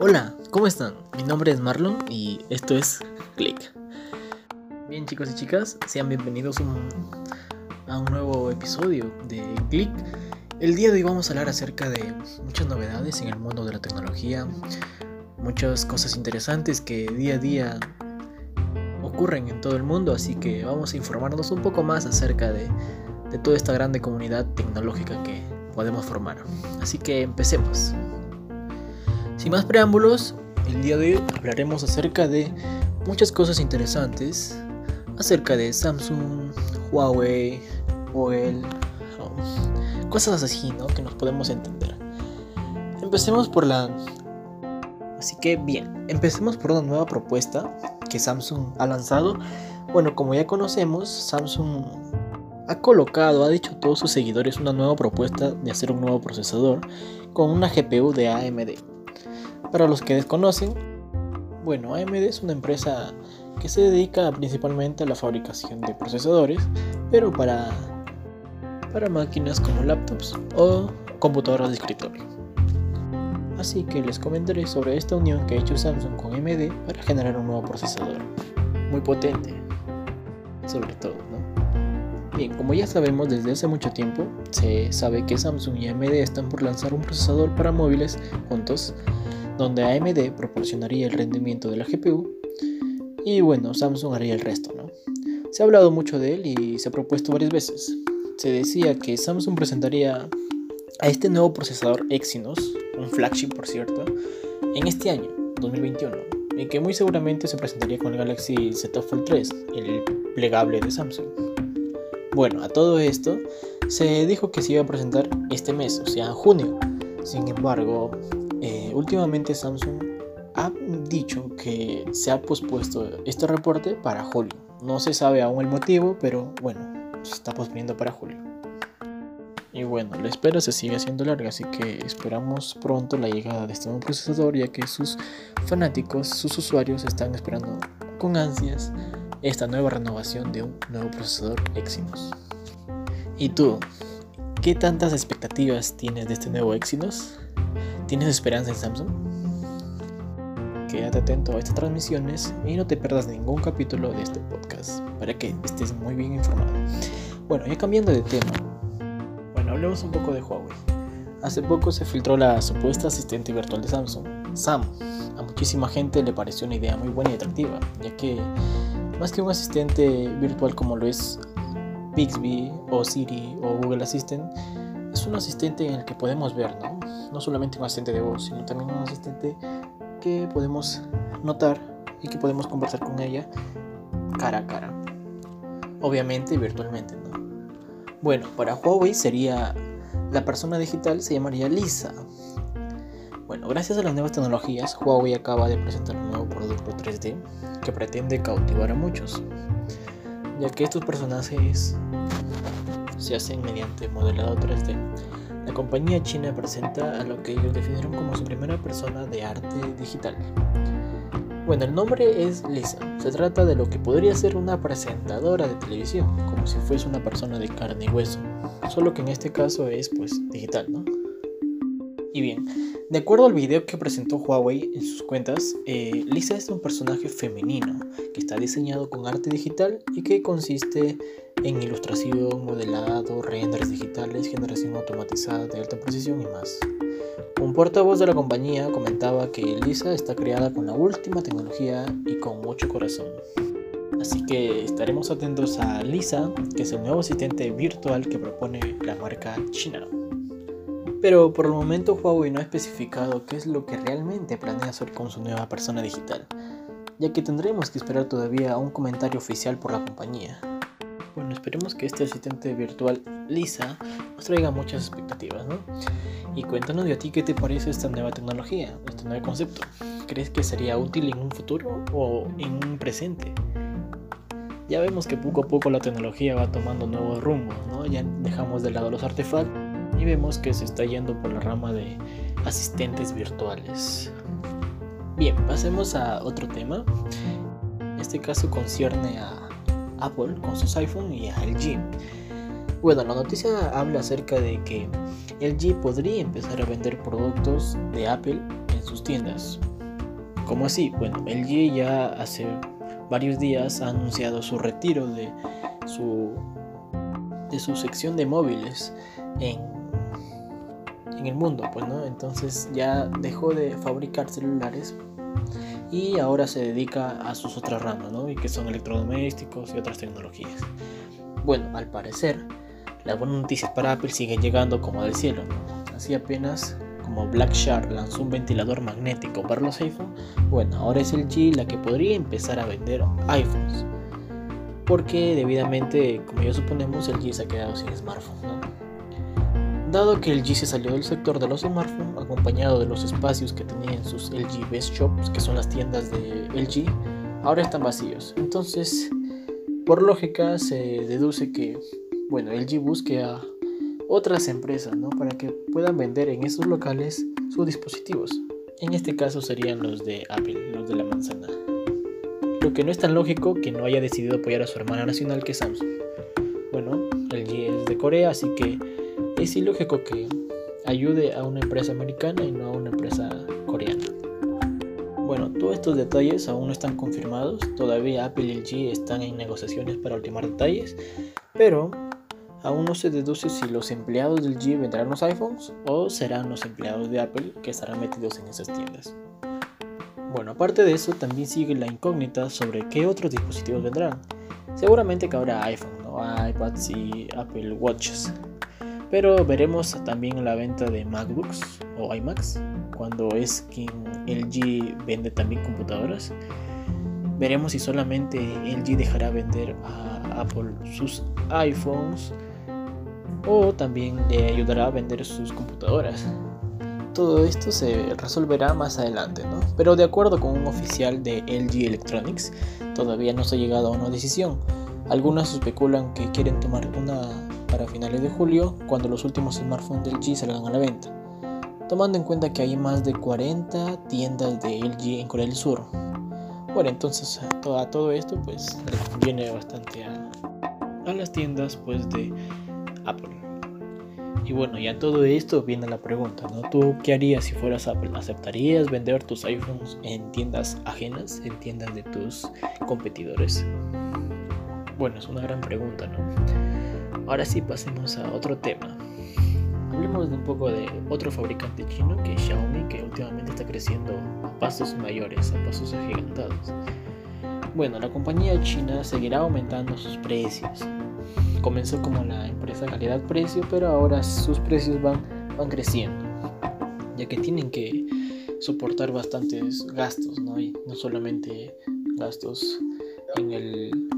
Hola, ¿cómo están? Mi nombre es Marlon y esto es Click. Bien chicos y chicas, sean bienvenidos a un nuevo episodio de Click. El día de hoy vamos a hablar acerca de muchas novedades en el mundo de la tecnología, muchas cosas interesantes que día a día ocurren en todo el mundo, así que vamos a informarnos un poco más acerca de, de toda esta grande comunidad tecnológica que podemos formar. Así que empecemos. Sin más preámbulos, el día de hoy hablaremos acerca de muchas cosas interesantes, acerca de Samsung, Huawei, OEL, cosas así, ¿no? Que nos podemos entender. Empecemos por la... Así que bien, empecemos por una nueva propuesta que Samsung ha lanzado. Bueno, como ya conocemos, Samsung ha colocado, ha dicho a todos sus seguidores una nueva propuesta de hacer un nuevo procesador con una GPU de AMD. Para los que desconocen, bueno, AMD es una empresa que se dedica principalmente a la fabricación de procesadores, pero para, para máquinas como laptops o computadoras de escritorio. Así que les comentaré sobre esta unión que ha hecho Samsung con AMD para generar un nuevo procesador, muy potente, sobre todo, ¿no? Bien, como ya sabemos desde hace mucho tiempo, se sabe que Samsung y AMD están por lanzar un procesador para móviles juntos, donde AMD proporcionaría el rendimiento de la GPU y bueno, Samsung haría el resto, ¿no? Se ha hablado mucho de él y se ha propuesto varias veces. Se decía que Samsung presentaría a este nuevo procesador Exynos, un flagship por cierto, en este año, 2021, y que muy seguramente se presentaría con el Galaxy Z Fold 3, el plegable de Samsung. Bueno, a todo esto se dijo que se iba a presentar este mes, o sea, en junio. Sin embargo, últimamente Samsung ha dicho que se ha pospuesto este reporte para julio. No se sabe aún el motivo, pero bueno, se está posponiendo para julio. Y bueno, la espera se sigue haciendo larga, así que esperamos pronto la llegada de este nuevo procesador, ya que sus fanáticos, sus usuarios están esperando con ansias esta nueva renovación de un nuevo procesador Exynos. ¿Y tú? ¿Qué tantas expectativas tienes de este nuevo Exynos? ¿Tienes esperanza en Samsung? Quédate atento a estas transmisiones y no te pierdas ningún capítulo de este podcast para que estés muy bien informado. Bueno, ya cambiando de tema, bueno, hablemos un poco de Huawei. Hace poco se filtró la supuesta asistente virtual de Samsung, Sam. A muchísima gente le pareció una idea muy buena y atractiva, ya que más que un asistente virtual como lo es Bixby o Siri o Google Assistant, es un asistente en el que podemos ver, ¿no? No solamente un asistente de voz, sino también un asistente que podemos notar y que podemos conversar con ella cara a cara. Obviamente virtualmente, ¿no? Bueno, para Huawei sería la persona digital se llamaría Lisa. Bueno, gracias a las nuevas tecnologías, Huawei acaba de presentar un nuevo producto 3D que pretende cautivar a muchos, ya que estos personajes se hacen mediante modelado 3D. La compañía china presenta a lo que ellos definieron como su primera persona de arte digital. Bueno, el nombre es Lisa. Se trata de lo que podría ser una presentadora de televisión, como si fuese una persona de carne y hueso, solo que en este caso es pues digital, ¿no? Y bien, de acuerdo al video que presentó Huawei en sus cuentas, eh, Lisa es un personaje femenino que está diseñado con arte digital y que consiste en ilustración, modelado, renders digitales, generación automatizada de alta precisión y más. Un portavoz de la compañía comentaba que Lisa está creada con la última tecnología y con mucho corazón. Así que estaremos atentos a Lisa, que es el nuevo asistente virtual que propone la marca china. Pero por el momento Huawei no ha especificado qué es lo que realmente planea hacer con su nueva persona digital, ya que tendremos que esperar todavía a un comentario oficial por la compañía. Bueno, esperemos que este asistente virtual Lisa nos traiga muchas expectativas, ¿no? Y cuéntanos de a ti qué te parece esta nueva tecnología, este nuevo concepto. ¿Crees que sería útil en un futuro o en un presente? Ya vemos que poco a poco la tecnología va tomando nuevos rumbos, ¿no? Ya dejamos de lado los artefactos y vemos que se está yendo por la rama de asistentes virtuales. Bien, pasemos a otro tema. Este caso concierne a Apple con sus iPhone y a LG. Bueno, la noticia habla acerca de que LG podría empezar a vender productos de Apple en sus tiendas. ¿Cómo así? Bueno, LG ya hace varios días ha anunciado su retiro de su, de su sección de móviles en, en el mundo, pues, ¿no? Entonces ya dejó de fabricar celulares y ahora se dedica a sus otras ramas, ¿no? Y que son electrodomésticos y otras tecnologías. Bueno, al parecer, las buenas noticias para Apple siguen llegando como del cielo. Así apenas como Black Shark lanzó un ventilador magnético para los iPhones, bueno, ahora es el G la que podría empezar a vender iPhones. Porque debidamente, como ya suponemos, el G se ha quedado sin smartphone. Dado que el G se salió del sector de los smartphones, acompañado de los espacios que tenían sus LG Best Shops, que son las tiendas de LG, ahora están vacíos. Entonces, por lógica, se deduce que, bueno, LG busque a otras empresas, ¿no? Para que puedan vender en esos locales sus dispositivos. En este caso serían los de Apple, los de la manzana. Lo que no es tan lógico que no haya decidido apoyar a su hermana nacional que es Samsung. Bueno, LG es de Corea, así que es ilógico que ayude a una empresa americana y no a una empresa coreana. Bueno, todos estos detalles aún no están confirmados, todavía Apple y LG están en negociaciones para ultimar detalles, pero Aún no se deduce si los empleados del G vendrán los iPhones o serán los empleados de Apple que estarán metidos en esas tiendas. Bueno, aparte de eso, también sigue la incógnita sobre qué otros dispositivos vendrán. Seguramente que habrá iPhone, iPads y Apple Watches. Pero veremos también la venta de MacBooks o iMacs, cuando es quien LG vende también computadoras. Veremos si solamente LG dejará vender a Apple sus iPhones o también le ayudará a vender sus computadoras. Todo esto se resolverá más adelante, ¿no? Pero de acuerdo con un oficial de LG Electronics, todavía no se ha llegado a una decisión. Algunos especulan que quieren tomar una para finales de julio, cuando los últimos smartphones de LG salgan a la venta, tomando en cuenta que hay más de 40 tiendas de LG en Corea del Sur. Bueno, entonces a todo esto pues viene bastante a, a las tiendas pues de Apple. Y bueno, ya todo esto viene la pregunta, ¿no? ¿Tú qué harías si fueras Apple? ¿Aceptarías vender tus iPhones en tiendas ajenas, en tiendas de tus competidores? Bueno, es una gran pregunta, ¿no? Ahora sí pasemos a otro tema. Hablemos de un poco de otro fabricante chino que es Xiaomi, que últimamente está creciendo a pasos mayores, a pasos agigantados. Bueno, la compañía china seguirá aumentando sus precios, comenzó como la empresa calidad-precio, pero ahora sus precios van, van creciendo, ya que tienen que soportar bastantes gastos, ¿no? Y no solamente gastos en, el,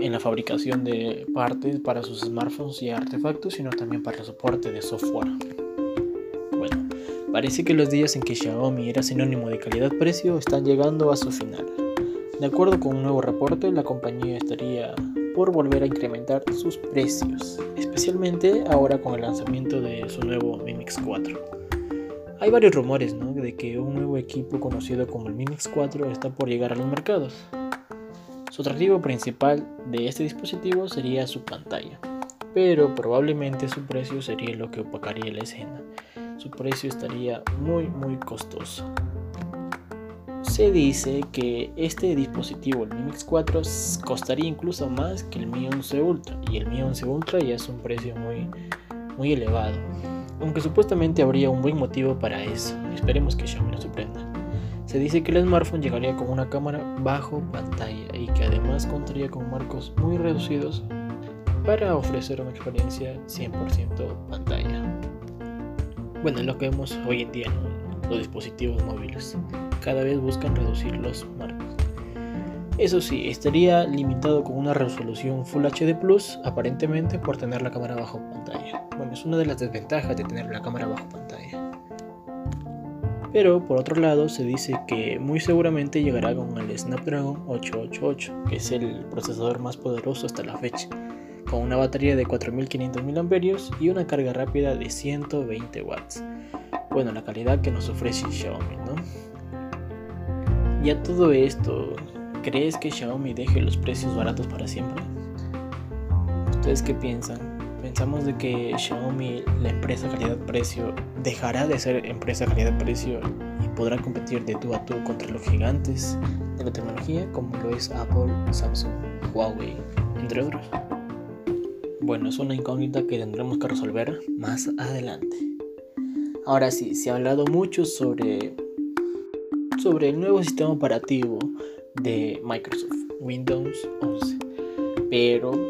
en la fabricación de partes para sus smartphones y artefactos, sino también para el soporte de software. Bueno, parece que los días en que Xiaomi era sinónimo de calidad-precio están llegando a su final. De acuerdo con un nuevo reporte, la compañía estaría por volver a incrementar sus precios, especialmente ahora con el lanzamiento de su nuevo Mi Mix 4. Hay varios rumores de que un nuevo equipo conocido como el Mi Mix 4 está por llegar a los mercados. Su atractivo principal de este dispositivo sería su pantalla, pero probablemente su precio sería lo que opacaría la escena. Su precio estaría muy muy costoso se dice que este dispositivo, el Mi Mix 4, costaría incluso más que el Mi 11 Ultra. Y el Mi 11 Ultra ya es un precio muy, muy elevado. Aunque supuestamente habría un buen motivo para eso. Esperemos que Xiaomi nos sorprenda. Se dice que el smartphone llegaría con una cámara bajo pantalla y que además contaría con marcos muy reducidos para ofrecer una experiencia 100% pantalla. Bueno, es lo que vemos hoy en día en los dispositivos móviles cada vez buscan reducir los marcos. Eso sí, estaría limitado con una resolución Full HD Plus, aparentemente por tener la cámara bajo pantalla. Bueno, es una de las desventajas de tener la cámara bajo pantalla. Pero por otro lado, se dice que muy seguramente llegará con el Snapdragon 888, que es el procesador más poderoso hasta la fecha, con una batería de 4500 mAh y una carga rápida de 120 watts. Bueno, la calidad que nos ofrece Xiaomi, ¿no? Ya todo esto, ¿crees que Xiaomi deje los precios baratos para siempre? ¿Ustedes qué piensan? Pensamos de que Xiaomi, la empresa calidad-precio, dejará de ser empresa calidad-precio y podrá competir de tú a tú contra los gigantes de la tecnología como lo es Apple, Samsung, Huawei, entre otros. Bueno, es una incógnita que tendremos que resolver más adelante. Ahora sí, se ha hablado mucho sobre, sobre el nuevo sistema operativo de Microsoft, Windows 11. Pero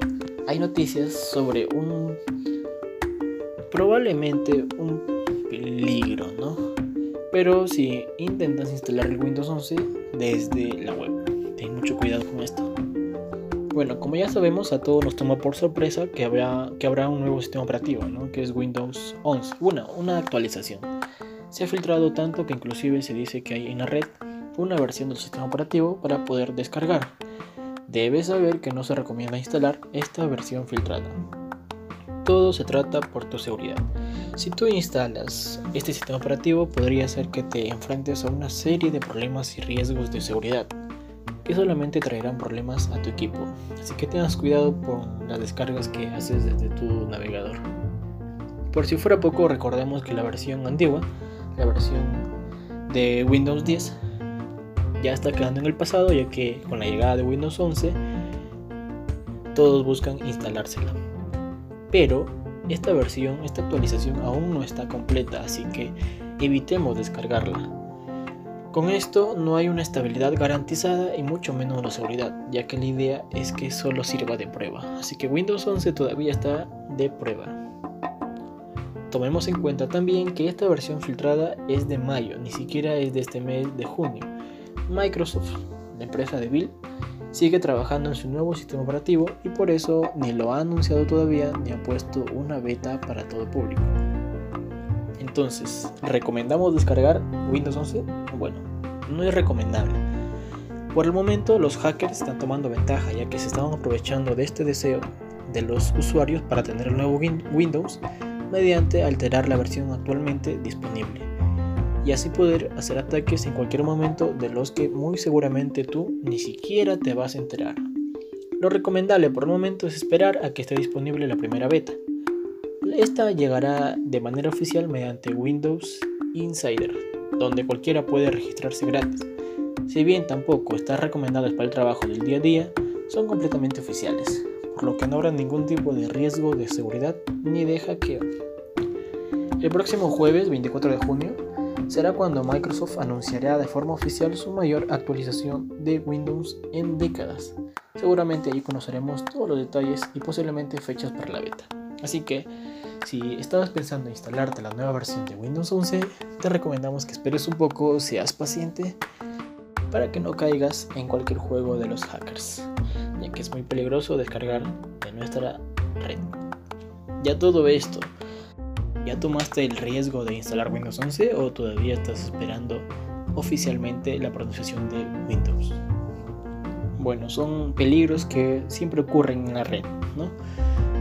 hay noticias sobre un probablemente un peligro, ¿no? Pero si intentas instalar el Windows 11 desde la web, ten mucho cuidado con esto. Bueno, como ya sabemos, a todos nos toma por sorpresa que habrá, que habrá un nuevo sistema operativo, ¿no? que es Windows 11. Bueno, una actualización. Se ha filtrado tanto que inclusive se dice que hay en la red una versión del sistema operativo para poder descargar. Debes saber que no se recomienda instalar esta versión filtrada. Todo se trata por tu seguridad. Si tú instalas este sistema operativo podría ser que te enfrentes a una serie de problemas y riesgos de seguridad que solamente traerán problemas a tu equipo. Así que tengas cuidado con las descargas que haces desde tu navegador. Por si fuera poco, recordemos que la versión antigua, la versión de Windows 10, ya está quedando en el pasado, ya que con la llegada de Windows 11, todos buscan instalársela. Pero esta versión, esta actualización aún no está completa, así que evitemos descargarla. Con esto no hay una estabilidad garantizada y mucho menos la seguridad, ya que la idea es que solo sirva de prueba, así que Windows 11 todavía está de prueba. Tomemos en cuenta también que esta versión filtrada es de mayo, ni siquiera es de este mes de junio. Microsoft, la empresa de Bill, sigue trabajando en su nuevo sistema operativo y por eso ni lo ha anunciado todavía ni ha puesto una beta para todo público. Entonces, ¿recomendamos descargar Windows 11? Bueno, no es recomendable. Por el momento, los hackers están tomando ventaja ya que se estaban aprovechando de este deseo de los usuarios para tener el nuevo Windows mediante alterar la versión actualmente disponible y así poder hacer ataques en cualquier momento de los que muy seguramente tú ni siquiera te vas a enterar. Lo recomendable por el momento es esperar a que esté disponible la primera beta. Esta llegará de manera oficial mediante Windows Insider, donde cualquiera puede registrarse gratis. Si bien tampoco están recomendadas para el trabajo del día a día, son completamente oficiales, por lo que no habrá ningún tipo de riesgo de seguridad ni de hackeo. El próximo jueves 24 de junio será cuando Microsoft anunciará de forma oficial su mayor actualización de Windows en décadas. Seguramente allí conoceremos todos los detalles y posiblemente fechas para la beta. Así que si estabas pensando en instalarte la nueva versión de Windows 11, te recomendamos que esperes un poco, seas paciente, para que no caigas en cualquier juego de los hackers, ya que es muy peligroso descargar de nuestra red. Ya todo esto, ¿ya tomaste el riesgo de instalar Windows 11 o todavía estás esperando oficialmente la pronunciación de Windows? Bueno, son peligros que siempre ocurren en la red, ¿no?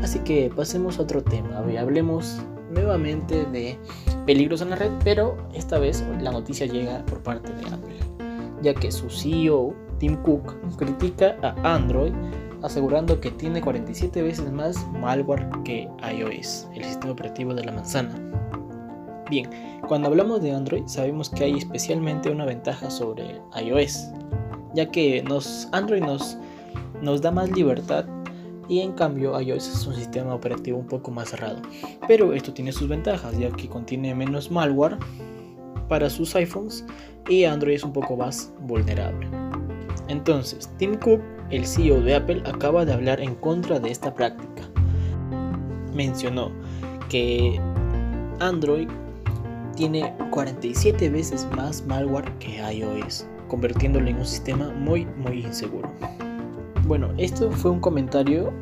Así que pasemos a otro tema. hablemos nuevamente de peligros en la red, pero esta vez la noticia llega por parte de Apple, ya que su CEO, Tim Cook, critica a Android asegurando que tiene 47 veces más malware que iOS, el sistema operativo de la manzana. Bien, cuando hablamos de Android sabemos que hay especialmente una ventaja sobre iOS, ya que Android nos, nos da más libertad y en cambio iOS es un sistema operativo un poco más cerrado. Pero esto tiene sus ventajas ya que contiene menos malware para sus iPhones y Android es un poco más vulnerable. Entonces, Tim Cook, el CEO de Apple, acaba de hablar en contra de esta práctica. Mencionó que Android tiene 47 veces más malware que iOS, convirtiéndolo en un sistema muy muy inseguro. Bueno, esto fue un comentario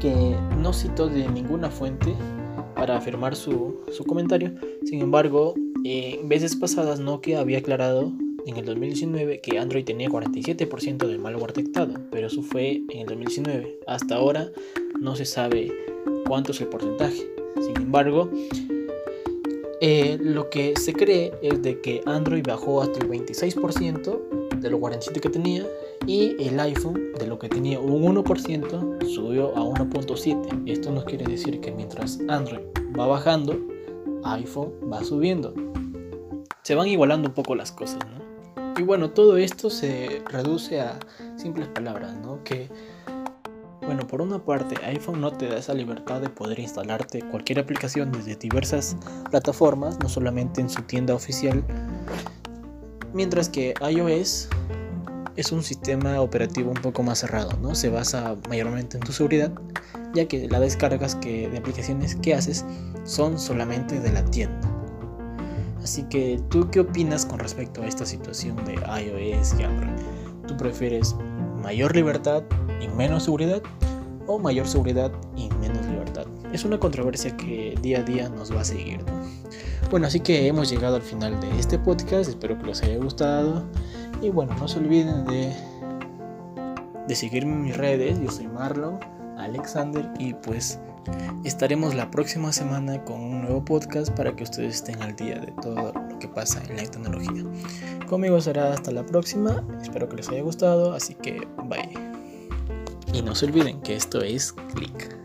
que no citó de ninguna fuente para afirmar su, comentario. Sin embargo, en veces pasadas Nokia había aclarado en el 2019 que Android tenía 47% del malware detectado, pero eso fue en el 2019. Hasta ahora no se sabe cuánto es el porcentaje. Sin embargo, eh, lo que se cree es de que Android bajó hasta el 26% de los 47 que tenía Y el iPhone, de lo que tenía un 1%, subió a 1.7. Esto nos quiere decir que mientras Android va bajando, iPhone va subiendo. Se van igualando un poco las cosas, ¿no? Y bueno, todo esto se reduce a simples palabras, ¿no? Que, bueno, por una parte, iPhone no te da esa libertad de poder instalarte cualquier aplicación desde diversas plataformas, no solamente en su tienda oficial, mientras que iOS es un sistema operativo un poco más cerrado, ¿no? Se basa mayormente en tu seguridad, ya que las descargas que, de aplicaciones que haces son solamente de la tienda. Así que, ¿tú qué opinas con respecto a esta situación de iOS y Android? ¿Tú prefieres mayor libertad y menos seguridad o mayor seguridad y menos libertad? Es una controversia que día a día nos va a seguir. Bueno, así que hemos llegado al final de este podcast, espero que les haya gustado. Y bueno, no se olviden de, de seguirme en mis redes. Yo soy Marlon Alexander y pues estaremos la próxima semana con un nuevo podcast para que ustedes estén al día de todo lo que pasa en la tecnología. Conmigo será hasta la próxima. Espero que les haya gustado. Así que bye. Y no se olviden que esto es Click.